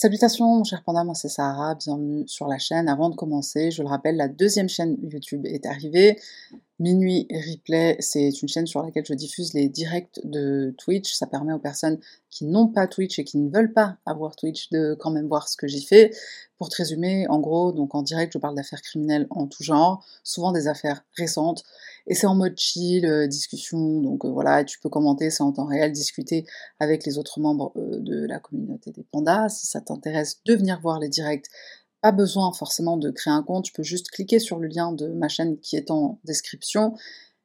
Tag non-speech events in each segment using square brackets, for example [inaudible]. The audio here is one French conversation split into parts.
Salutations mon cher panda, moi c'est Sarah, bienvenue sur la chaîne. Avant de commencer, je le rappelle, la deuxième chaîne YouTube est arrivée. Minuit Replay, c'est une chaîne sur laquelle je diffuse les directs de Twitch. Ça permet aux personnes qui n'ont pas Twitch et qui ne veulent pas avoir Twitch de quand même voir ce que j'y fais. Pour te résumer, en gros, donc en direct, je parle d'affaires criminelles en tout genre, souvent des affaires récentes. Et c'est en mode chill, euh, discussion, donc euh, voilà, tu peux commenter, c'est en temps réel, discuter avec les autres membres euh, de la communauté des pandas. Si ça t'intéresse de venir voir les directs, pas besoin forcément de créer un compte, tu peux juste cliquer sur le lien de ma chaîne qui est en description.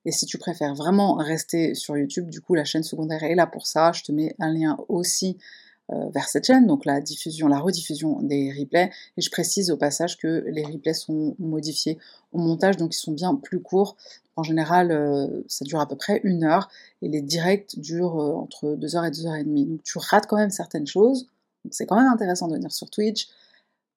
Et si tu préfères vraiment rester sur YouTube, du coup la chaîne secondaire est là pour ça. Je te mets un lien aussi vers cette chaîne, donc la diffusion, la rediffusion des replays. Et je précise au passage que les replays sont modifiés au montage, donc ils sont bien plus courts. En général, euh, ça dure à peu près une heure et les directs durent euh, entre 2 heures et 2 heures et demie. Donc tu rates quand même certaines choses. Donc c'est quand même intéressant de venir sur Twitch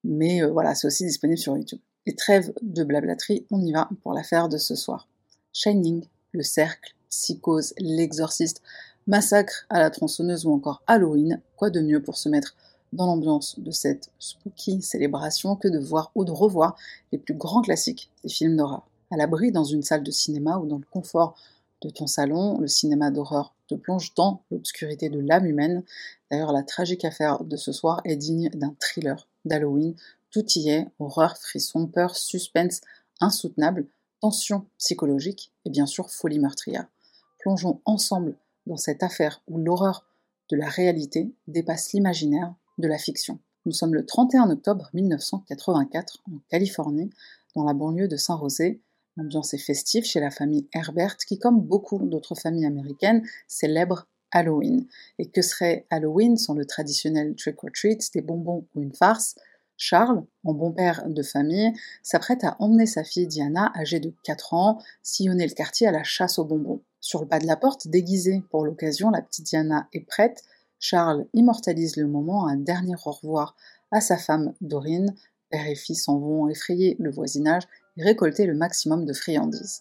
mais euh, voilà, c'est aussi disponible sur YouTube. Et trêve de blablaterie, on y va pour l'affaire de ce soir. Shining, Le Cercle, Psychose, L'Exorciste, Massacre à la tronçonneuse ou encore Halloween, quoi de mieux pour se mettre dans l'ambiance de cette spooky célébration que de voir ou de revoir les plus grands classiques des films d'horreur? À l'abri dans une salle de cinéma ou dans le confort de ton salon, le cinéma d'horreur te plonge dans l'obscurité de l'âme humaine. D'ailleurs, la tragique affaire de ce soir est digne d'un thriller d'Halloween. Tout y est, horreur, frisson, peur, suspense insoutenable, tension psychologique et bien sûr folie meurtrière. Plongeons ensemble dans cette affaire où l'horreur de la réalité dépasse l'imaginaire de la fiction. Nous sommes le 31 octobre 1984 en Californie, dans la banlieue de Saint-Rosé. L'ambiance est festive chez la famille Herbert qui, comme beaucoup d'autres familles américaines, célèbre Halloween. Et que serait Halloween sans le traditionnel trick or treat, des bonbons ou une farce? Charles, en bon père de famille, s'apprête à emmener sa fille Diana, âgée de 4 ans, sillonner le quartier à la chasse aux bonbons. Sur le pas de la porte, déguisée pour l'occasion, la petite Diana est prête. Charles immortalise le moment, un dernier au revoir à sa femme Dorine. Père et fille s'en vont effrayer le voisinage et récolter le maximum de friandises.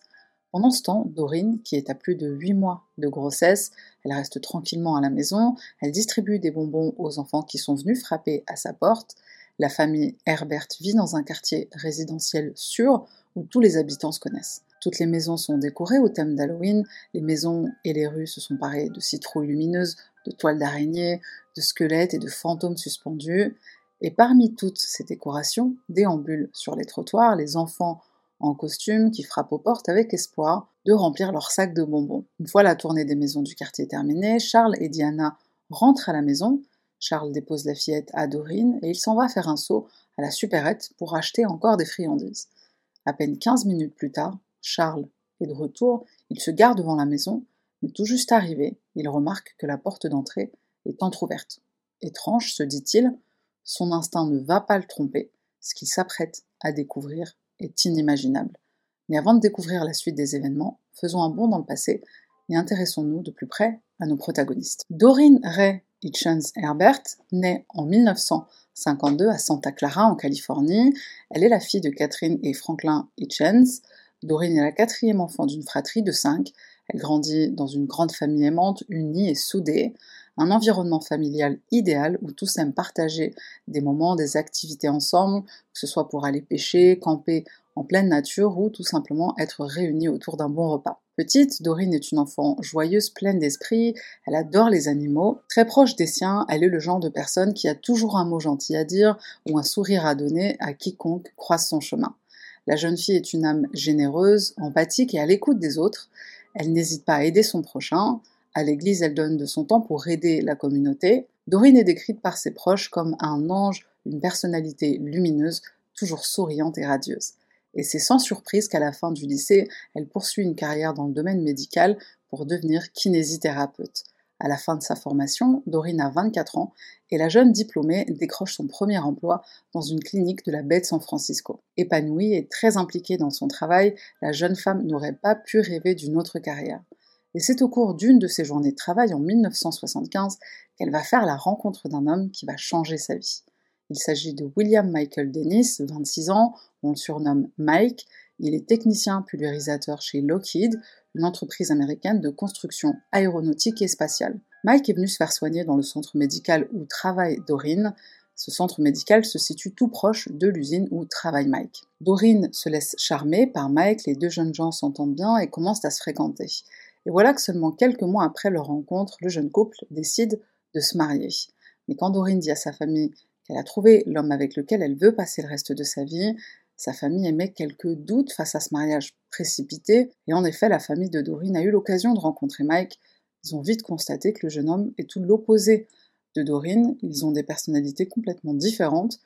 Pendant ce temps, Dorine, qui est à plus de 8 mois de grossesse, elle reste tranquillement à la maison, elle distribue des bonbons aux enfants qui sont venus frapper à sa porte. La famille Herbert vit dans un quartier résidentiel sûr où tous les habitants se connaissent. Toutes les maisons sont décorées au thème d'Halloween, les maisons et les rues se sont parées de citrouilles lumineuses, de toiles d'araignées, de squelettes et de fantômes suspendus. Et parmi toutes ces décorations, déambulent sur les trottoirs les enfants en costume qui frappent aux portes avec espoir de remplir leur sac de bonbons. Une fois la tournée des maisons du quartier terminée, Charles et Diana rentrent à la maison. Charles dépose la fillette à Dorine et il s'en va faire un saut à la supérette pour acheter encore des friandises. À peine 15 minutes plus tard, Charles est de retour, il se gare devant la maison, mais tout juste arrivé, il remarque que la porte d'entrée est entr'ouverte. Étrange, se dit-il, son instinct ne va pas le tromper, ce qu'il s'apprête à découvrir est inimaginable. Mais avant de découvrir la suite des événements, faisons un bond dans le passé et intéressons-nous de plus près à nos protagonistes. Doreen Ray Hitchens Herbert naît en 1952 à Santa Clara en Californie. Elle est la fille de Catherine et Franklin Hitchens. Doreen est la quatrième enfant d'une fratrie de cinq. Elle grandit dans une grande famille aimante, unie et soudée, un environnement familial idéal où tous aiment partager des moments, des activités ensemble, que ce soit pour aller pêcher, camper en pleine nature ou tout simplement être réunis autour d'un bon repas. Petite, Dorine est une enfant joyeuse, pleine d'esprit, elle adore les animaux. Très proche des siens, elle est le genre de personne qui a toujours un mot gentil à dire ou un sourire à donner à quiconque croise son chemin. La jeune fille est une âme généreuse, empathique et à l'écoute des autres. Elle n'hésite pas à aider son prochain. À l'église, elle donne de son temps pour aider la communauté. Dorine est décrite par ses proches comme un ange, une personnalité lumineuse, toujours souriante et radieuse. Et c'est sans surprise qu'à la fin du lycée, elle poursuit une carrière dans le domaine médical pour devenir kinésithérapeute. À la fin de sa formation, Dorine a 24 ans et la jeune diplômée décroche son premier emploi dans une clinique de la baie de San Francisco. Épanouie et très impliquée dans son travail, la jeune femme n'aurait pas pu rêver d'une autre carrière. Et c'est au cours d'une de ses journées de travail en 1975 qu'elle va faire la rencontre d'un homme qui va changer sa vie. Il s'agit de William Michael Dennis, 26 ans, on le surnomme Mike. Il est technicien pulvérisateur chez Lockheed, une entreprise américaine de construction aéronautique et spatiale. Mike est venu se faire soigner dans le centre médical où travaille Dorine. Ce centre médical se situe tout proche de l'usine où travaille Mike. Doreen se laisse charmer par Mike, les deux jeunes gens s'entendent bien et commencent à se fréquenter. Et voilà que seulement quelques mois après leur rencontre, le jeune couple décide de se marier. Mais quand Doreen dit à sa famille qu'elle a trouvé l'homme avec lequel elle veut passer le reste de sa vie, sa famille émet quelques doutes face à ce mariage précipité, et en effet la famille de Doreen a eu l'occasion de rencontrer Mike. Ils ont vite constaté que le jeune homme est tout l'opposé de Doreen, ils ont des personnalités complètement différentes.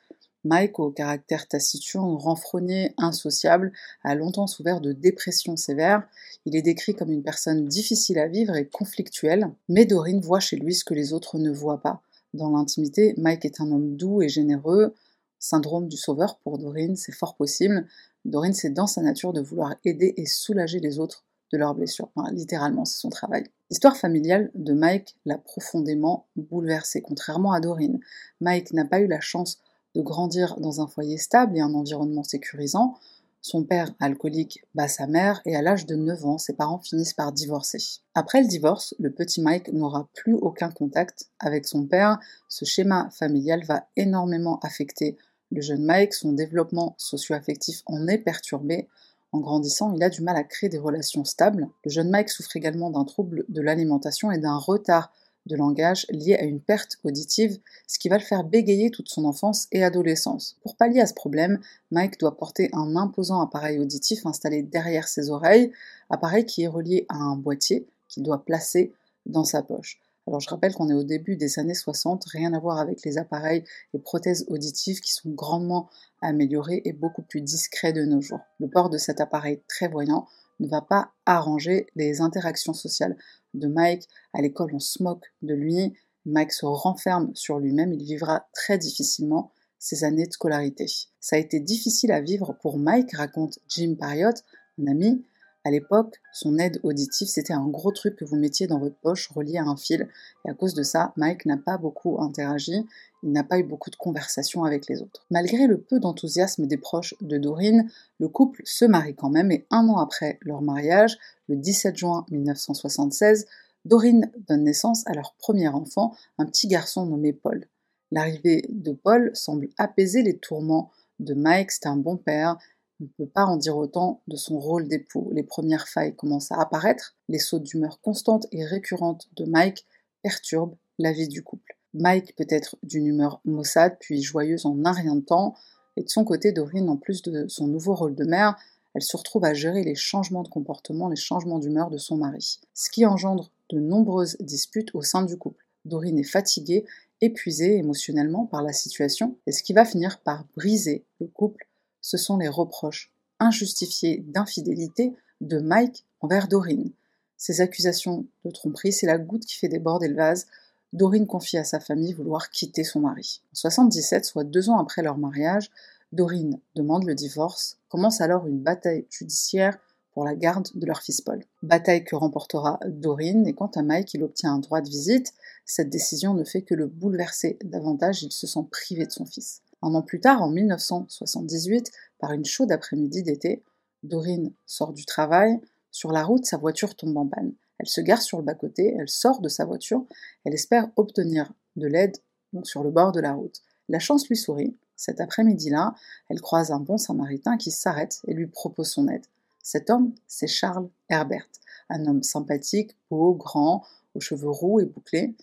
Mike, au caractère taciturne, renfrogné, insociable, a longtemps souffert de dépression sévère. Il est décrit comme une personne difficile à vivre et conflictuelle, mais Doreen voit chez lui ce que les autres ne voient pas. Dans l'intimité, Mike est un homme doux et généreux. Syndrome du sauveur pour Doreen, c'est fort possible. Doreen, c'est dans sa nature de vouloir aider et soulager les autres de leurs blessures. littéralement, c'est son travail. L'histoire familiale de Mike l'a profondément bouleversé, contrairement à Doreen. Mike n'a pas eu la chance de grandir dans un foyer stable et un environnement sécurisant. Son père, alcoolique, bat sa mère et à l'âge de 9 ans, ses parents finissent par divorcer. Après le divorce, le petit Mike n'aura plus aucun contact avec son père. Ce schéma familial va énormément affecter le jeune Mike, son développement socio-affectif en est perturbé. En grandissant, il a du mal à créer des relations stables. Le jeune Mike souffre également d'un trouble de l'alimentation et d'un retard de langage lié à une perte auditive, ce qui va le faire bégayer toute son enfance et adolescence. Pour pallier à ce problème, Mike doit porter un imposant appareil auditif installé derrière ses oreilles, appareil qui est relié à un boîtier qu'il doit placer dans sa poche. Alors je rappelle qu'on est au début des années 60, rien à voir avec les appareils et prothèses auditives qui sont grandement améliorés et beaucoup plus discrets de nos jours. Le port de cet appareil très voyant ne va pas arranger les interactions sociales de Mike. À l'école, on se moque de lui. Mike se renferme sur lui-même. Il vivra très difficilement ses années de scolarité. Ça a été difficile à vivre pour Mike, raconte Jim Pariot, un ami, à l'époque, son aide auditive, c'était un gros truc que vous mettiez dans votre poche relié à un fil. Et à cause de ça, Mike n'a pas beaucoup interagi, il n'a pas eu beaucoup de conversations avec les autres. Malgré le peu d'enthousiasme des proches de Doreen, le couple se marie quand même et un an après leur mariage, le 17 juin 1976, Doreen donne naissance à leur premier enfant, un petit garçon nommé Paul. L'arrivée de Paul semble apaiser les tourments de Mike, c'est un bon père, ne peut pas en dire autant de son rôle d'époux. Les premières failles commencent à apparaître, les sautes d'humeur constantes et récurrentes de Mike perturbent la vie du couple. Mike peut être d'une humeur maussade puis joyeuse en un rien de temps, et de son côté, Doreen, en plus de son nouveau rôle de mère, elle se retrouve à gérer les changements de comportement, les changements d'humeur de son mari, ce qui engendre de nombreuses disputes au sein du couple. Doreen est fatiguée, épuisée émotionnellement par la situation, et ce qui va finir par briser le couple ce sont les reproches injustifiés d'infidélité de Mike envers Doreen. Ces accusations de tromperie, c'est la goutte qui fait déborder le vase. Doreen confie à sa famille vouloir quitter son mari. En 77, soit deux ans après leur mariage, Doreen demande le divorce. Commence alors une bataille judiciaire pour la garde de leur fils Paul. Bataille que remportera Doreen, et quant à Mike, il obtient un droit de visite. Cette décision ne fait que le bouleverser davantage, il se sent privé de son fils. Un an plus tard, en 1978, par une chaude après-midi d'été, Doreen sort du travail. Sur la route, sa voiture tombe en panne. Elle se gare sur le bas-côté, elle sort de sa voiture, elle espère obtenir de l'aide sur le bord de la route. La chance lui sourit. Cet après-midi-là, elle croise un bon samaritain qui s'arrête et lui propose son aide. Cet homme, c'est Charles Herbert, un homme sympathique, beau, grand, aux cheveux roux et bouclés.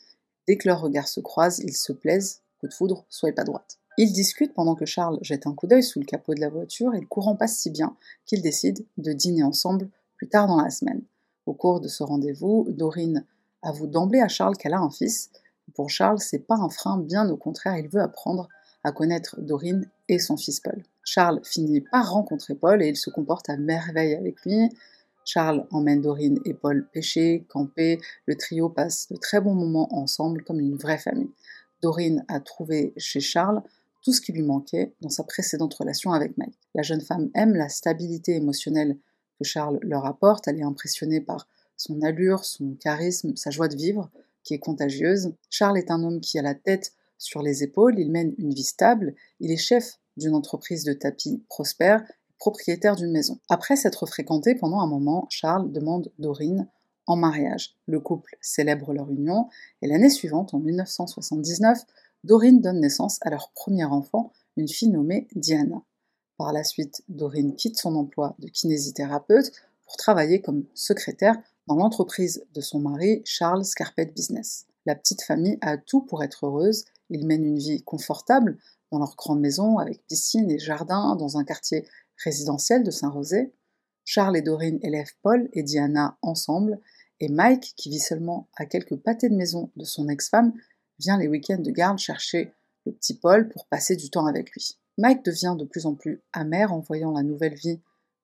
Dès que leurs regards se croisent, ils se plaisent. Coup de foudre, soyez pas droite. Ils discutent pendant que Charles jette un coup d'œil sous le capot de la voiture et le courant passe si bien qu'ils décident de dîner ensemble plus tard dans la semaine. Au cours de ce rendez-vous, Dorine avoue d'emblée à Charles qu'elle a un fils. Pour Charles, c'est pas un frein, bien au contraire, il veut apprendre à connaître Dorine et son fils Paul. Charles finit par rencontrer Paul et il se comporte à merveille avec lui. Charles emmène Dorine et Paul pêcher, camper, le trio passe de très bons moments ensemble comme une vraie famille. Dorine a trouvé chez Charles tout ce qui lui manquait dans sa précédente relation avec Mike. La jeune femme aime la stabilité émotionnelle que Charles leur apporte, elle est impressionnée par son allure, son charisme, sa joie de vivre, qui est contagieuse. Charles est un homme qui a la tête sur les épaules, il mène une vie stable, il est chef d'une entreprise de tapis prospère, propriétaire d'une maison. Après s'être fréquenté pendant un moment, Charles demande Dorine en mariage. Le couple célèbre leur union et l'année suivante, en 1979, Dorine donne naissance à leur premier enfant, une fille nommée Diana. Par la suite, Dorine quitte son emploi de kinésithérapeute pour travailler comme secrétaire dans l'entreprise de son mari, Charles Scarpet Business. La petite famille a tout pour être heureuse, ils mènent une vie confortable dans leur grande maison avec piscine et jardin dans un quartier résidentiel de Saint-Rosé. Charles et Dorine élèvent Paul et Diana ensemble, et Mike, qui vit seulement à quelques pâtés de maison de son ex-femme, vient les week-ends de garde chercher le petit Paul pour passer du temps avec lui. Mike devient de plus en plus amer en voyant la nouvelle vie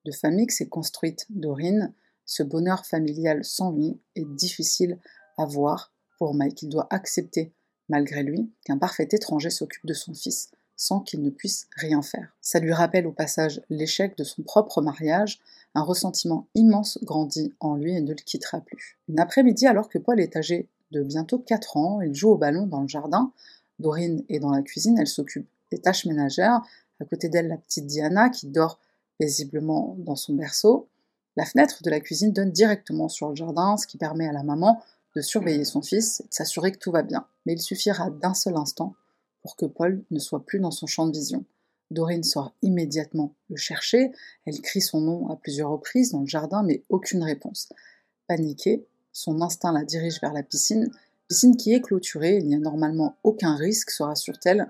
de famille que s'est construite Dorine. Ce bonheur familial sans lui est difficile à voir pour Mike. Il doit accepter, malgré lui, qu'un parfait étranger s'occupe de son fils sans qu'il ne puisse rien faire. Ça lui rappelle au passage l'échec de son propre mariage, un ressentiment immense grandit en lui et ne le quittera plus. Une après-midi, alors que Paul est âgé bientôt 4 ans, il joue au ballon dans le jardin, Dorine est dans la cuisine, elle s'occupe des tâches ménagères, à côté d'elle la petite Diana qui dort paisiblement dans son berceau. La fenêtre de la cuisine donne directement sur le jardin, ce qui permet à la maman de surveiller son fils et de s'assurer que tout va bien. Mais il suffira d'un seul instant pour que Paul ne soit plus dans son champ de vision. Dorine sort immédiatement le chercher, elle crie son nom à plusieurs reprises dans le jardin, mais aucune réponse. Paniquée, son instinct la dirige vers la piscine, piscine qui est clôturée, il n'y a normalement aucun risque, se rassure-t-elle,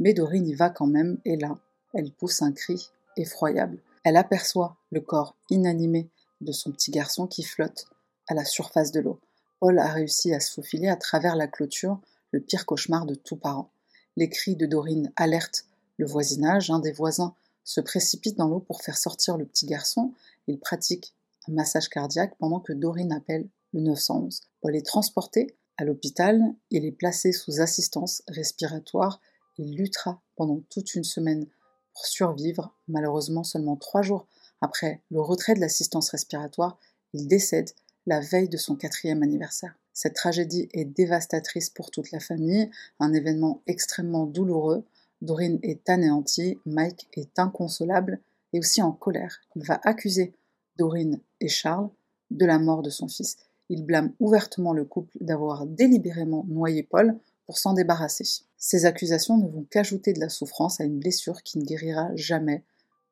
mais Dorine y va quand même, et là, elle pousse un cri effroyable. Elle aperçoit le corps inanimé de son petit garçon qui flotte à la surface de l'eau. Paul a réussi à se faufiler à travers la clôture, le pire cauchemar de tous parents. Les cris de Dorine alertent le voisinage. Un des voisins se précipite dans l'eau pour faire sortir le petit garçon. Il pratique un massage cardiaque pendant que Dorine appelle le 911. Paul est transporté à l'hôpital. Il est placé sous assistance respiratoire. Il luttera pendant toute une semaine pour survivre. Malheureusement, seulement trois jours après le retrait de l'assistance respiratoire, il décède la veille de son quatrième anniversaire. Cette tragédie est dévastatrice pour toute la famille, un événement extrêmement douloureux. Dorine est anéantie, Mike est inconsolable et aussi en colère. Il va accuser Dorine et Charles de la mort de son fils. Il blâme ouvertement le couple d'avoir délibérément noyé Paul pour s'en débarrasser. Ces accusations ne vont qu'ajouter de la souffrance à une blessure qui ne guérira jamais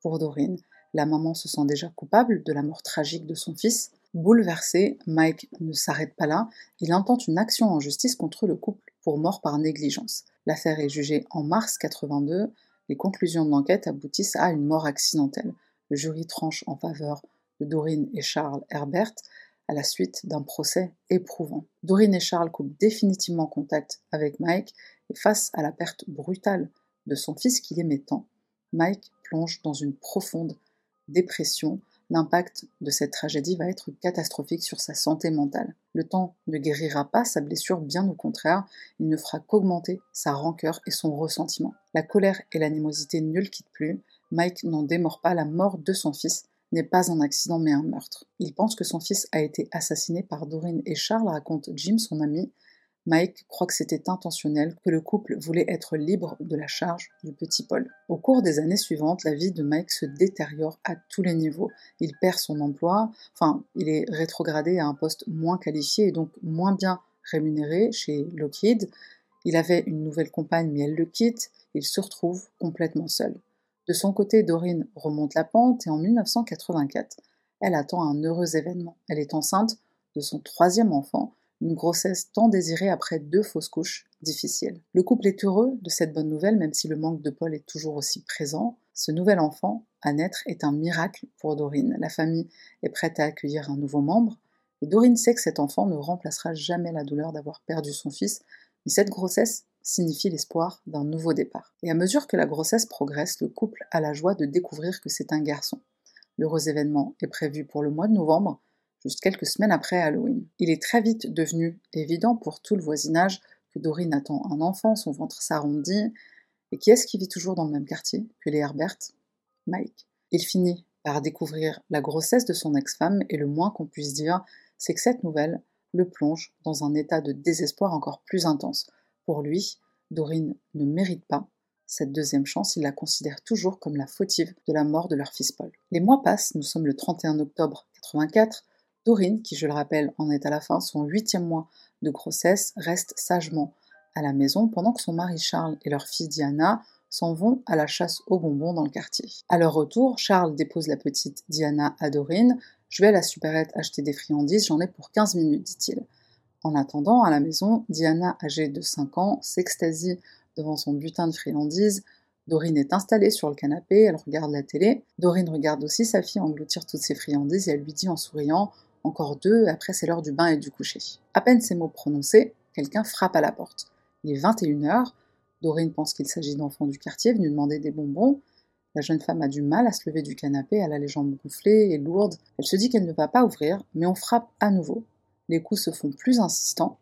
pour Dorine. La maman se sent déjà coupable de la mort tragique de son fils. Bouleversé, Mike ne s'arrête pas là, il intente une action en justice contre le couple pour mort par négligence. L'affaire est jugée en mars 82, les conclusions de l'enquête aboutissent à une mort accidentelle. Le jury tranche en faveur de Dorine et Charles Herbert la suite d'un procès éprouvant. Dorine et Charles coupent définitivement contact avec Mike et face à la perte brutale de son fils qu'il aimait tant, Mike plonge dans une profonde dépression l'impact de cette tragédie va être catastrophique sur sa santé mentale. Le temps ne guérira pas sa blessure, bien au contraire, il ne fera qu'augmenter sa rancœur et son ressentiment. La colère et l'animosité ne le quittent plus, Mike n'en démord pas, la mort de son fils n'est pas un accident mais un meurtre. Il pense que son fils a été assassiné par Dorine et Charles, raconte Jim, son ami, Mike croit que c'était intentionnel, que le couple voulait être libre de la charge du petit Paul. Au cours des années suivantes, la vie de Mike se détériore à tous les niveaux. Il perd son emploi, enfin, il est rétrogradé à un poste moins qualifié et donc moins bien rémunéré chez Lockheed. Il avait une nouvelle compagne, mais elle le quitte. Il se retrouve complètement seul. De son côté, Dorine remonte la pente et en 1984, elle attend un heureux événement. Elle est enceinte de son troisième enfant une grossesse tant désirée après deux fausses couches difficiles. Le couple est heureux de cette bonne nouvelle, même si le manque de Paul est toujours aussi présent. Ce nouvel enfant à naître est un miracle pour Dorine. La famille est prête à accueillir un nouveau membre. Et Dorine sait que cet enfant ne remplacera jamais la douleur d'avoir perdu son fils, mais cette grossesse signifie l'espoir d'un nouveau départ. Et à mesure que la grossesse progresse, le couple a la joie de découvrir que c'est un garçon. L'heureux événement est prévu pour le mois de novembre, juste quelques semaines après Halloween. Il est très vite devenu évident pour tout le voisinage que Dorine attend un enfant, son ventre s'arrondit. Et qui est-ce qui vit toujours dans le même quartier que les Herbert? Mike. Il finit par découvrir la grossesse de son ex-femme et le moins qu'on puisse dire, c'est que cette nouvelle le plonge dans un état de désespoir encore plus intense. Pour lui, Dorine ne mérite pas cette deuxième chance, il la considère toujours comme la fautive de la mort de leur fils Paul. Les mois passent, nous sommes le 31 octobre 84, Dorine, qui je le rappelle en est à la fin son huitième mois de grossesse, reste sagement à la maison pendant que son mari Charles et leur fille Diana s'en vont à la chasse aux bonbons dans le quartier. À leur retour, Charles dépose la petite Diana à Dorine. Je vais à la supérette acheter des friandises, j'en ai pour 15 minutes, dit-il. En attendant, à la maison, Diana, âgée de 5 ans, s'extasie devant son butin de friandises. Dorine est installée sur le canapé, elle regarde la télé. Dorine regarde aussi sa fille engloutir toutes ses friandises et elle lui dit en souriant Encore deux, après c'est l'heure du bain et du coucher. À peine ces mots prononcés, quelqu'un frappe à la porte. Il est 21h, Dorine pense qu'il s'agit d'enfants du quartier venus demander des bonbons. La jeune femme a du mal à se lever du canapé, elle a les jambes gonflées et lourdes. Elle se dit qu'elle ne va pas ouvrir, mais on frappe à nouveau. Les coups se font plus insistants.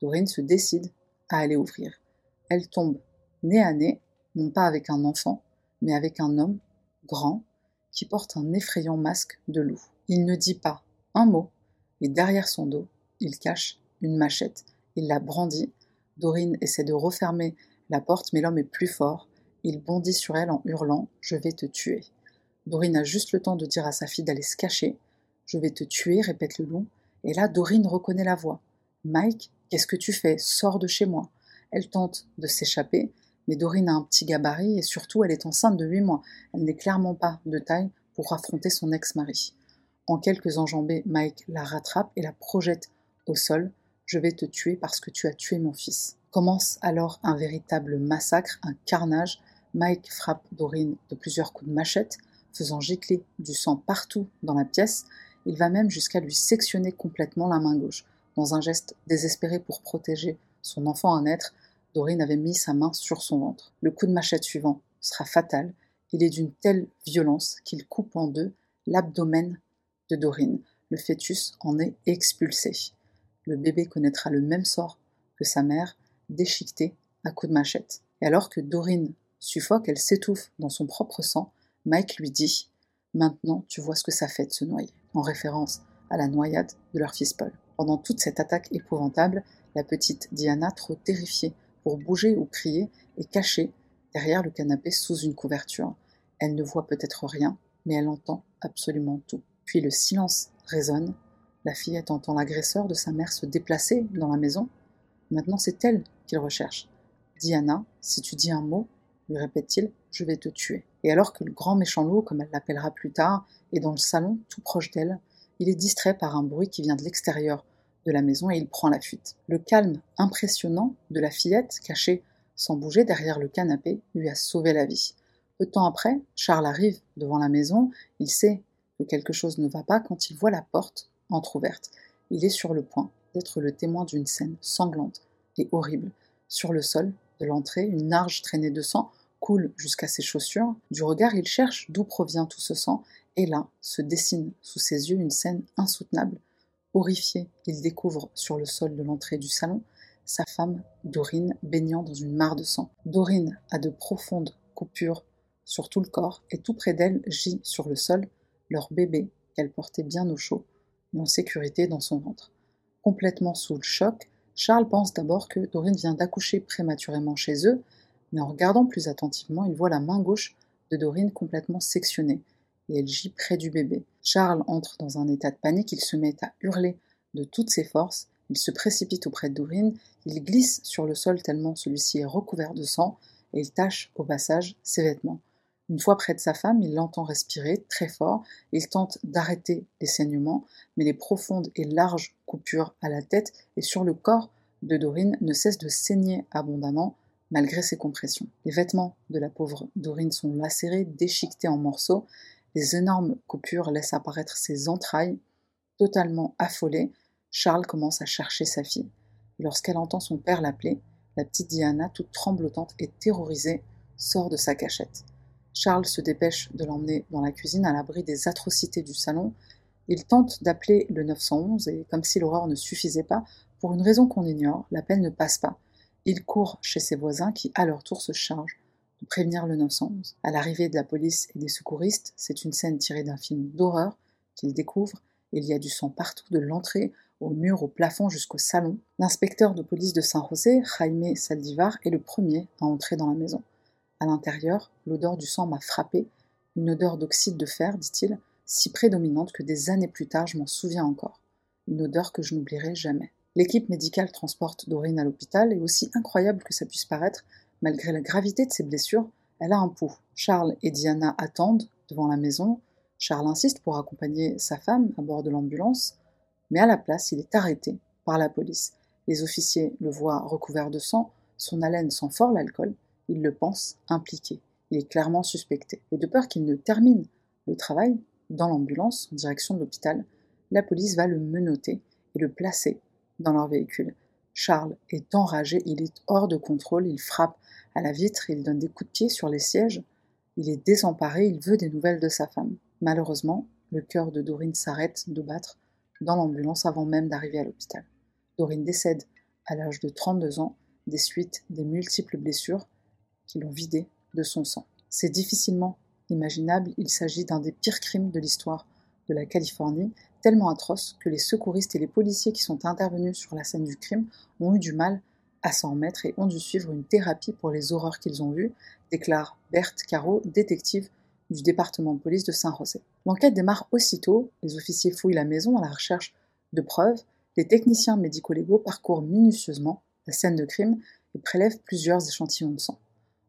Dorine se décide à aller ouvrir. Elle tombe nez à nez, non pas avec un enfant, mais avec un homme grand qui porte un effrayant masque de loup. Il ne dit pas un mot, et derrière son dos, il cache une machette. Il la brandit. Dorine essaie de refermer la porte, mais l'homme est plus fort. Il bondit sur elle en hurlant Je vais te tuer. Dorine a juste le temps de dire à sa fille d'aller se cacher. Je vais te tuer, répète le loup. Et là, Dorine reconnaît la voix. Mike, qu'est-ce que tu fais? Sors de chez moi. Elle tente de s'échapper, mais Dorine a un petit gabarit et surtout elle est enceinte de huit mois. Elle n'est clairement pas de taille pour affronter son ex-mari. En quelques enjambées, Mike la rattrape et la projette au sol. Je vais te tuer parce que tu as tué mon fils. Commence alors un véritable massacre, un carnage. Mike frappe Dorine de plusieurs coups de machette, faisant gicler du sang partout dans la pièce. Il va même jusqu'à lui sectionner complètement la main gauche. Dans un geste désespéré pour protéger son enfant à naître, Dorine avait mis sa main sur son ventre. Le coup de machette suivant sera fatal. Il est d'une telle violence qu'il coupe en deux l'abdomen de Dorine. Le fœtus en est expulsé. Le bébé connaîtra le même sort que sa mère, déchiquetée à coups de machette. Et alors que Dorine suffoque, elle s'étouffe dans son propre sang, Mike lui dit Maintenant, tu vois ce que ça fait de se noyer, en référence à la noyade de leur fils Paul. Pendant toute cette attaque épouvantable, la petite Diana, trop terrifiée pour bouger ou crier, est cachée derrière le canapé sous une couverture. Elle ne voit peut-être rien, mais elle entend absolument tout. Puis le silence résonne. La fillette entend l'agresseur de sa mère se déplacer dans la maison. Maintenant, c'est elle qu'il recherche. Diana, si tu dis un mot, lui répète-t-il, je vais te tuer. Et alors que le grand méchant loup, comme elle l'appellera plus tard, est dans le salon, tout proche d'elle, il est distrait par un bruit qui vient de l'extérieur de la maison et il prend la fuite. Le calme impressionnant de la fillette, cachée sans bouger derrière le canapé, lui a sauvé la vie. Peu de temps après, Charles arrive devant la maison, il sait que quelque chose ne va pas quand il voit la porte entr'ouverte. Il est sur le point d'être le témoin d'une scène sanglante et horrible. Sur le sol de l'entrée, une large traînée de sang coule jusqu'à ses chaussures. Du regard, il cherche d'où provient tout ce sang, et là se dessine sous ses yeux une scène insoutenable. Horrifié, il découvre sur le sol de l'entrée du salon sa femme, Dorine, baignant dans une mare de sang. Dorine a de profondes coupures sur tout le corps, et tout près d'elle gît sur le sol leur bébé qu'elle portait bien au chaud et en sécurité dans son ventre. Complètement sous le choc, Charles pense d'abord que Dorine vient d'accoucher prématurément chez eux, mais en regardant plus attentivement, il voit la main gauche de Dorine complètement sectionnée, et elle gît près du bébé. Charles entre dans un état de panique, il se met à hurler de toutes ses forces, il se précipite auprès de Dorine, il glisse sur le sol tellement celui-ci est recouvert de sang, et il tâche au passage ses vêtements. Une fois près de sa femme, il l'entend respirer très fort, il tente d'arrêter les saignements, mais les profondes et larges coupures à la tête et sur le corps de Dorine ne cessent de saigner abondamment malgré ses compressions. Les vêtements de la pauvre Dorine sont lacérés, déchiquetés en morceaux, les énormes coupures laissent apparaître ses entrailles. Totalement affolée, Charles commence à chercher sa fille. Lorsqu'elle entend son père l'appeler, la petite Diana, toute tremblotante et terrorisée, sort de sa cachette. Charles se dépêche de l'emmener dans la cuisine à l'abri des atrocités du salon. Il tente d'appeler le 911 et, comme si l'horreur ne suffisait pas, pour une raison qu'on ignore, l'appel ne passe pas. Il court chez ses voisins qui, à leur tour, se chargent de prévenir le 911. À l'arrivée de la police et des secouristes, c'est une scène tirée d'un film d'horreur qu'il découvre. Il y a du sang partout, de l'entrée au mur, au plafond jusqu'au salon. L'inspecteur de police de Saint-José, Jaime Saldivar, est le premier à entrer dans la maison. À l'intérieur, l'odeur du sang m'a frappé, une odeur d'oxyde de fer, dit-il, si prédominante que des années plus tard je m'en souviens encore, une odeur que je n'oublierai jamais. L'équipe médicale transporte Doreen à l'hôpital et aussi incroyable que ça puisse paraître, malgré la gravité de ses blessures, elle a un pouls. Charles et Diana attendent devant la maison. Charles insiste pour accompagner sa femme à bord de l'ambulance, mais à la place, il est arrêté par la police. Les officiers le voient recouvert de sang, son haleine sent fort l'alcool, ils le pensent impliqué. Il est clairement suspecté. Et de peur qu'il ne termine le travail dans l'ambulance en direction de l'hôpital, la police va le menotter et le placer dans leur véhicule. Charles est enragé, il est hors de contrôle, il frappe à la vitre, il donne des coups de pied sur les sièges, il est désemparé, il veut des nouvelles de sa femme. Malheureusement, le cœur de Dorine s'arrête de battre dans l'ambulance avant même d'arriver à l'hôpital. Dorine décède à l'âge de 32 ans des suites des multiples blessures qui l'ont vidé de son sang. C'est difficilement imaginable, il s'agit d'un des pires crimes de l'histoire de la Californie, tellement atroce que les secouristes et les policiers qui sont intervenus sur la scène du crime ont eu du mal à s'en remettre et ont dû suivre une thérapie pour les horreurs qu'ils ont vues, déclare Berthe Caro, détective du département de police de Saint-Rosé. L'enquête démarre aussitôt, les officiers fouillent la maison à la recherche de preuves, les techniciens médico-légaux parcourent minutieusement la scène de crime et prélèvent plusieurs échantillons de sang.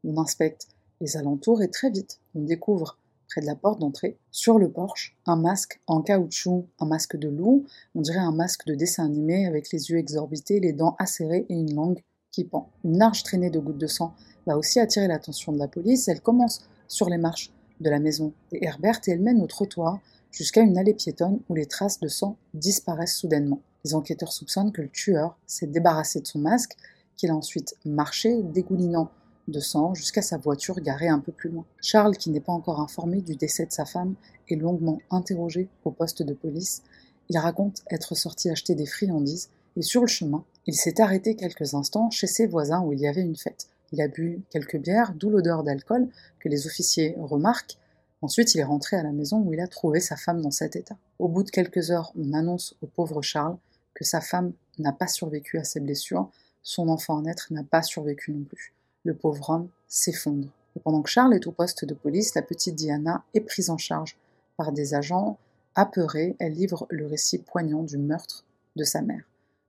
On inspecte les alentours et très vite, on découvre de la porte d'entrée, sur le porche, un masque en caoutchouc, un masque de loup, on dirait un masque de dessin animé avec les yeux exorbités, les dents acérées et une langue qui pend. Une large traînée de gouttes de sang va aussi attirer l'attention de la police. Elle commence sur les marches de la maison des Herbert et elle mène au trottoir jusqu'à une allée piétonne où les traces de sang disparaissent soudainement. Les enquêteurs soupçonnent que le tueur s'est débarrassé de son masque, qu'il a ensuite marché, dégoulinant de sang jusqu'à sa voiture garée un peu plus loin. Charles, qui n'est pas encore informé du décès de sa femme, est longuement interrogé au poste de police. Il raconte être sorti acheter des friandises et sur le chemin, il s'est arrêté quelques instants chez ses voisins où il y avait une fête. Il a bu quelques bières, d'où l'odeur d'alcool que les officiers remarquent. Ensuite, il est rentré à la maison où il a trouvé sa femme dans cet état. Au bout de quelques heures, on annonce au pauvre Charles que sa femme n'a pas survécu à ses blessures, son enfant à naître n'a pas survécu non plus le pauvre homme s'effondre. Pendant que Charles est au poste de police, la petite Diana est prise en charge par des agents. Apeurée, elle livre le récit poignant du meurtre de sa mère.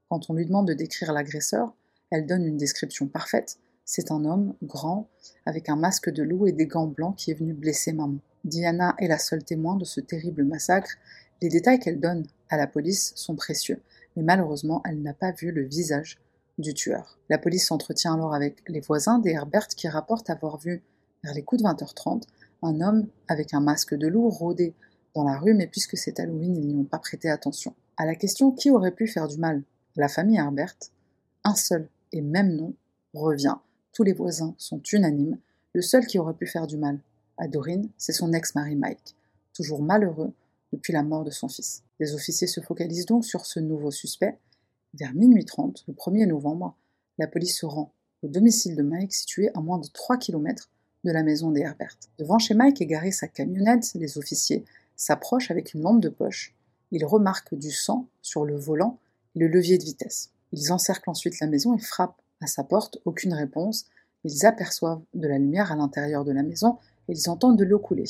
Quand on lui demande de décrire l'agresseur, elle donne une description parfaite. C'est un homme grand, avec un masque de loup et des gants blancs qui est venu blesser maman. Diana est la seule témoin de ce terrible massacre. Les détails qu'elle donne à la police sont précieux, mais malheureusement, elle n'a pas vu le visage du tueur. La police s'entretient alors avec les voisins des Herbert qui rapportent avoir vu, vers les coups de 20h30, un homme avec un masque de loup rôder dans la rue, mais puisque c'est Halloween, ils n'y ont pas prêté attention. À la question qui aurait pu faire du mal la famille Herbert, un seul et même nom revient. Tous les voisins sont unanimes. Le seul qui aurait pu faire du mal à Dorine, c'est son ex-mari Mike, toujours malheureux depuis la mort de son fils. Les officiers se focalisent donc sur ce nouveau suspect vers minuit 30, le 1er novembre, la police se rend au domicile de Mike situé à moins de 3 km de la maison des Herbert. Devant chez Mike garée sa camionnette, les officiers s'approchent avec une lampe de poche. Ils remarquent du sang sur le volant et le levier de vitesse. Ils encerclent ensuite la maison et frappent à sa porte, aucune réponse. Ils aperçoivent de la lumière à l'intérieur de la maison et ils entendent de l'eau couler.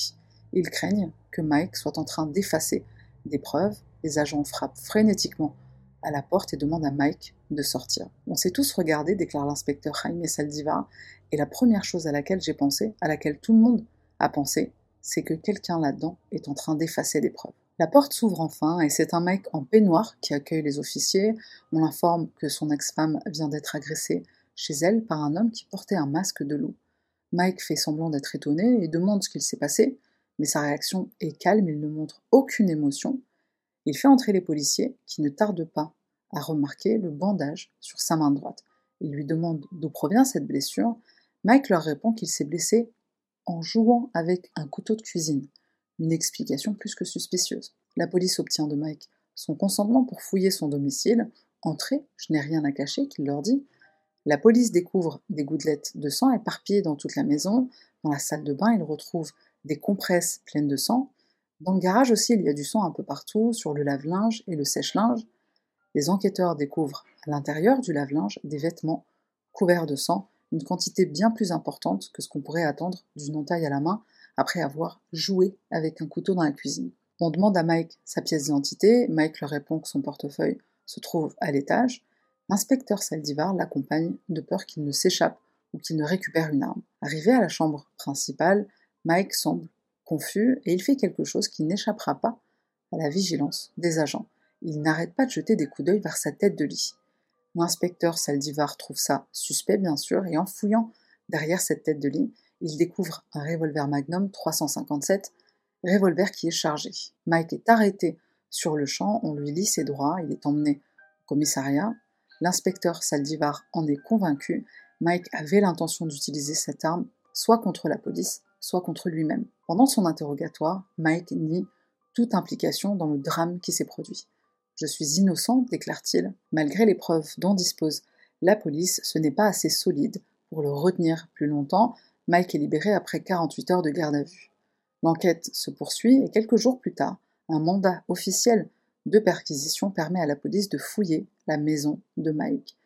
Ils craignent que Mike soit en train d'effacer des preuves. Les agents frappent frénétiquement à la porte et demande à Mike de sortir. On s'est tous regardés, déclare l'inspecteur Jaime Saldivar, et la première chose à laquelle j'ai pensé, à laquelle tout le monde a pensé, c'est que quelqu'un là-dedans est en train d'effacer des preuves. La porte s'ouvre enfin et c'est un mec en peignoir qui accueille les officiers. On l'informe que son ex-femme vient d'être agressée chez elle par un homme qui portait un masque de loup. Mike fait semblant d'être étonné et demande ce qu'il s'est passé, mais sa réaction est calme, il ne montre aucune émotion. Il fait entrer les policiers, qui ne tardent pas à remarquer le bandage sur sa main droite. Il lui demande d'où provient cette blessure. Mike leur répond qu'il s'est blessé en jouant avec un couteau de cuisine. Une explication plus que suspicieuse. La police obtient de Mike son consentement pour fouiller son domicile. Entrez, je n'ai rien à cacher, qu'il leur dit. La police découvre des gouttelettes de sang éparpillées dans toute la maison. Dans la salle de bain, ils retrouvent des compresses pleines de sang. Dans le garage aussi, il y a du sang un peu partout, sur le lave-linge et le sèche-linge. Les enquêteurs découvrent à l'intérieur du lave-linge des vêtements couverts de sang, une quantité bien plus importante que ce qu'on pourrait attendre d'une entaille à la main après avoir joué avec un couteau dans la cuisine. On demande à Mike sa pièce d'identité, Mike leur répond que son portefeuille se trouve à l'étage. L'inspecteur Saldivar l'accompagne de peur qu'il ne s'échappe ou qu'il ne récupère une arme. Arrivé à la chambre principale, Mike semble confus et il fait quelque chose qui n'échappera pas à la vigilance des agents. Il n'arrête pas de jeter des coups d'œil vers sa tête de lit. L'inspecteur Saldivar trouve ça suspect bien sûr et en fouillant derrière cette tête de lit, il découvre un revolver Magnum 357, revolver qui est chargé. Mike est arrêté sur le champ, on lui lit ses droits, il est emmené au commissariat. L'inspecteur Saldivar en est convaincu, Mike avait l'intention d'utiliser cette arme soit contre la police, soit contre lui-même. Pendant son interrogatoire, Mike nie toute implication dans le drame qui s'est produit. Je suis innocent, déclare-t-il. Malgré les preuves dont dispose la police, ce n'est pas assez solide pour le retenir plus longtemps. Mike est libéré après 48 heures de garde à vue. L'enquête se poursuit et quelques jours plus tard, un mandat officiel de perquisition permet à la police de fouiller la maison de Mike.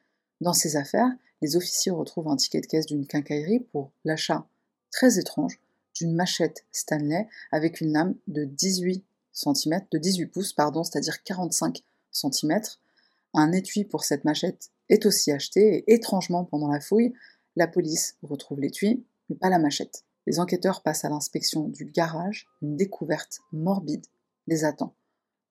Dans ces affaires, les officiers retrouvent un ticket de caisse d'une quincaillerie pour l'achat très étrange d'une machette Stanley avec une lame de 18 cm, de 18 pouces, pardon, c'est-à-dire 45 cm. Un étui pour cette machette est aussi acheté et étrangement pendant la fouille, la police retrouve l'étui, mais pas la machette. Les enquêteurs passent à l'inspection du garage, une découverte morbide les attend.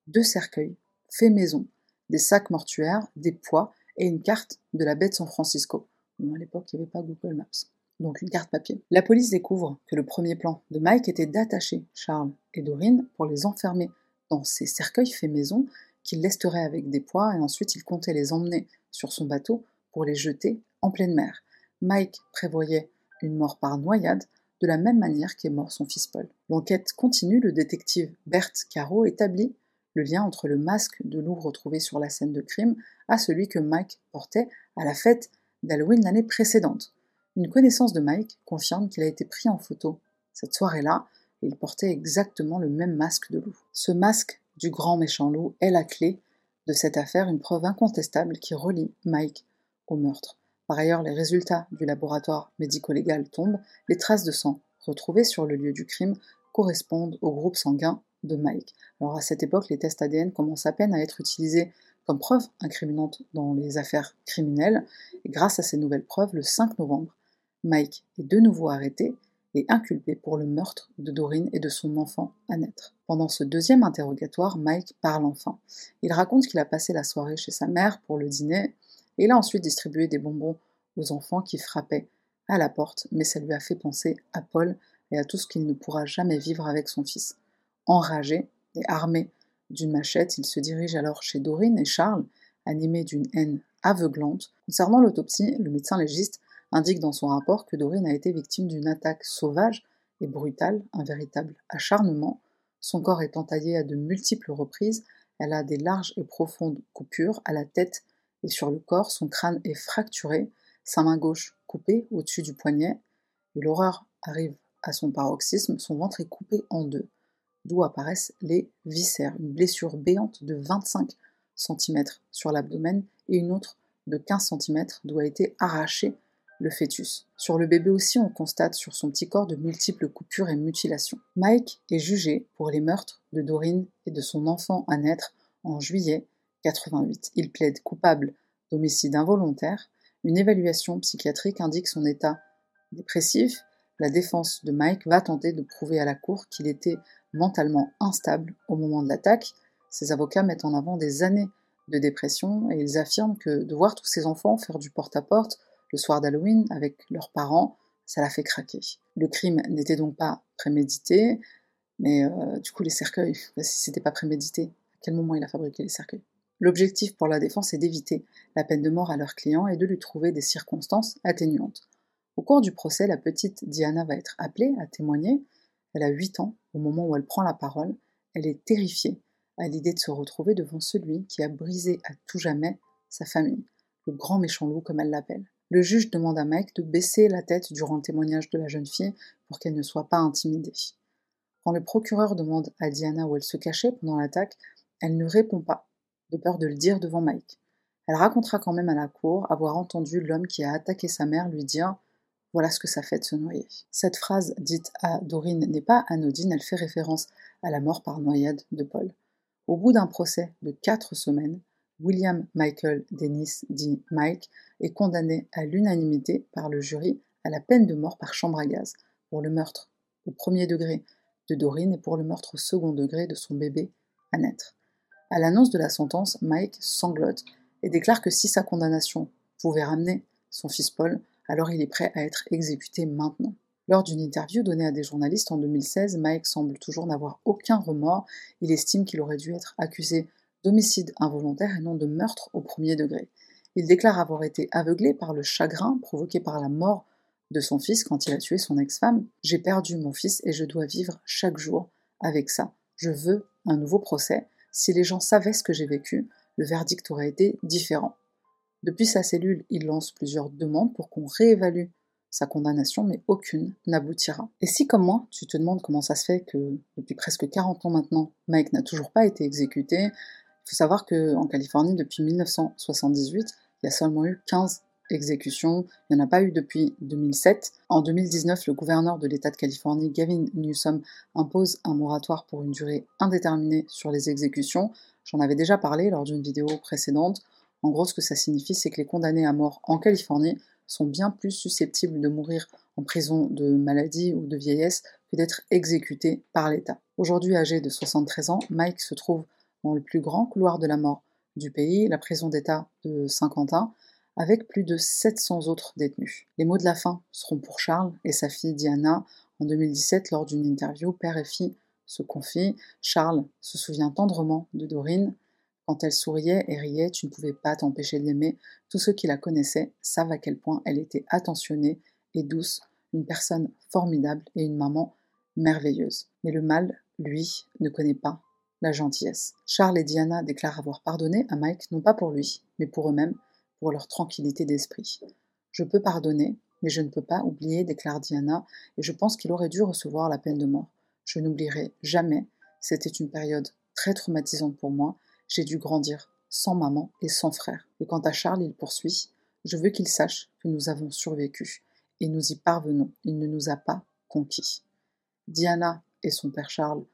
Deux cercueils, faits maison, des sacs mortuaires, des poids et une carte de la baie de San Francisco. à l'époque, il n'y avait pas Google Maps. Donc une carte papier. La police découvre que le premier plan de Mike était d'attacher Charles et Dorine pour les enfermer dans ces cercueils faits maison qu'il lesterait avec des poids et ensuite il comptait les emmener sur son bateau pour les jeter en pleine mer. Mike prévoyait une mort par noyade de la même manière qu'est mort son fils Paul. L'enquête continue, le détective Bert Caro établit le lien entre le masque de loup retrouvé sur la scène de crime à celui que Mike portait à la fête d'Halloween l'année précédente. Une connaissance de Mike confirme qu'il a été pris en photo cette soirée-là et il portait exactement le même masque de loup. Ce masque du grand méchant loup est la clé de cette affaire, une preuve incontestable qui relie Mike au meurtre. Par ailleurs, les résultats du laboratoire médico-légal tombent, les traces de sang retrouvées sur le lieu du crime correspondent au groupe sanguin de Mike. Alors à cette époque, les tests ADN commencent à peine à être utilisés comme preuve incriminante dans les affaires criminelles, grâce à ces nouvelles preuves, le 5 novembre, Mike est de nouveau arrêté et inculpé pour le meurtre de Dorine et de son enfant à naître. Pendant ce deuxième interrogatoire, Mike parle enfin. Il raconte qu'il a passé la soirée chez sa mère pour le dîner et il a ensuite distribué des bonbons aux enfants qui frappaient à la porte, mais ça lui a fait penser à Paul et à tout ce qu'il ne pourra jamais vivre avec son fils. Enragé et armé d'une machette, il se dirige alors chez Dorine et Charles, animé d'une haine aveuglante. Concernant l'autopsie, le médecin légiste indique dans son rapport que Dorine a été victime d'une attaque sauvage et brutale, un véritable acharnement. Son corps est entaillé à de multiples reprises, elle a des larges et profondes coupures à la tête et sur le corps, son crâne est fracturé, sa main gauche coupée au-dessus du poignet, et l'horreur arrive à son paroxysme, son ventre est coupé en deux, d'où apparaissent les viscères, une blessure béante de 25 cm sur l'abdomen et une autre de 15 cm d'où a été arraché le fœtus. Sur le bébé aussi, on constate sur son petit corps de multiples coupures et mutilations. Mike est jugé pour les meurtres de Dorine et de son enfant à naître en juillet 88. Il plaide coupable d'homicide involontaire. Une évaluation psychiatrique indique son état dépressif. La défense de Mike va tenter de prouver à la cour qu'il était mentalement instable au moment de l'attaque. Ses avocats mettent en avant des années de dépression et ils affirment que de voir tous ses enfants faire du porte-à-porte le soir d'Halloween avec leurs parents, ça l'a fait craquer. Le crime n'était donc pas prémédité, mais euh, du coup les cercueils, [laughs] si c'était pas prémédité, à quel moment il a fabriqué les cercueils? L'objectif pour la défense est d'éviter la peine de mort à leur client et de lui trouver des circonstances atténuantes. Au cours du procès, la petite Diana va être appelée à témoigner. Elle a 8 ans au moment où elle prend la parole. Elle est terrifiée à l'idée de se retrouver devant celui qui a brisé à tout jamais sa famille, le grand méchant loup comme elle l'appelle. Le juge demande à Mike de baisser la tête durant le témoignage de la jeune fille pour qu'elle ne soit pas intimidée. Quand le procureur demande à Diana où elle se cachait pendant l'attaque, elle ne répond pas de peur de le dire devant Mike. Elle racontera quand même à la cour avoir entendu l'homme qui a attaqué sa mère lui dire Voilà ce que ça fait de se noyer. Cette phrase dite à Dorine n'est pas anodine, elle fait référence à la mort par noyade de Paul. Au bout d'un procès de quatre semaines, William Michael Dennis, dit Mike, est condamné à l'unanimité par le jury à la peine de mort par chambre à gaz pour le meurtre au premier degré de Dorine et pour le meurtre au second degré de son bébé à naître. À l'annonce de la sentence, Mike sanglote et déclare que si sa condamnation pouvait ramener son fils Paul, alors il est prêt à être exécuté maintenant. Lors d'une interview donnée à des journalistes en 2016, Mike semble toujours n'avoir aucun remords. Il estime qu'il aurait dû être accusé d'homicide involontaire et non de meurtre au premier degré. Il déclare avoir été aveuglé par le chagrin provoqué par la mort de son fils quand il a tué son ex-femme. J'ai perdu mon fils et je dois vivre chaque jour avec ça. Je veux un nouveau procès. Si les gens savaient ce que j'ai vécu, le verdict aurait été différent. Depuis sa cellule, il lance plusieurs demandes pour qu'on réévalue sa condamnation, mais aucune n'aboutira. Et si, comme moi, tu te demandes comment ça se fait que depuis presque 40 ans maintenant, Mike n'a toujours pas été exécuté, il faut savoir qu'en Californie, depuis 1978, il y a seulement eu 15 exécutions. Il n'y en a pas eu depuis 2007. En 2019, le gouverneur de l'État de Californie, Gavin Newsom, impose un moratoire pour une durée indéterminée sur les exécutions. J'en avais déjà parlé lors d'une vidéo précédente. En gros, ce que ça signifie, c'est que les condamnés à mort en Californie sont bien plus susceptibles de mourir en prison de maladie ou de vieillesse que d'être exécutés par l'État. Aujourd'hui âgé de 73 ans, Mike se trouve dans le plus grand couloir de la mort du pays, la prison d'État de Saint-Quentin, avec plus de 700 autres détenus. Les mots de la fin seront pour Charles et sa fille Diana. En 2017, lors d'une interview, père et fille se confient. Charles se souvient tendrement de Dorine, quand elle souriait et riait, tu ne pouvais pas t'empêcher de l'aimer. Tous ceux qui la connaissaient savent à quel point elle était attentionnée et douce, une personne formidable et une maman merveilleuse. Mais le mal, lui, ne connaît pas la gentillesse. Charles et Diana déclarent avoir pardonné à Mike, non pas pour lui, mais pour eux-mêmes, pour leur tranquillité d'esprit. Je peux pardonner, mais je ne peux pas oublier, déclare Diana, et je pense qu'il aurait dû recevoir la peine de mort. Je n'oublierai jamais, c'était une période très traumatisante pour moi, j'ai dû grandir sans maman et sans frère. Et quant à Charles, il poursuit Je veux qu'il sache que nous avons survécu et nous y parvenons. Il ne nous a pas conquis. Diana et son père Charles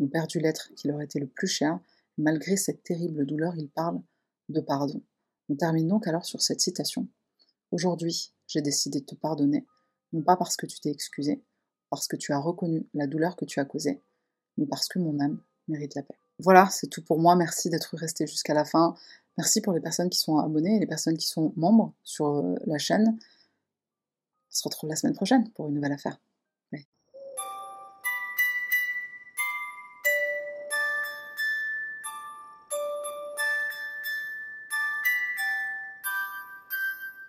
ont perdu l'être qui leur était le plus cher. Malgré cette terrible douleur, ils parlent de pardon. On termine donc alors sur cette citation. Aujourd'hui, j'ai décidé de te pardonner, non pas parce que tu t'es excusé, parce que tu as reconnu la douleur que tu as causée, mais parce que mon âme mérite la paix. Voilà, c'est tout pour moi. Merci d'être resté jusqu'à la fin. Merci pour les personnes qui sont abonnées et les personnes qui sont membres sur euh, la chaîne. On se retrouve la semaine prochaine pour une nouvelle affaire.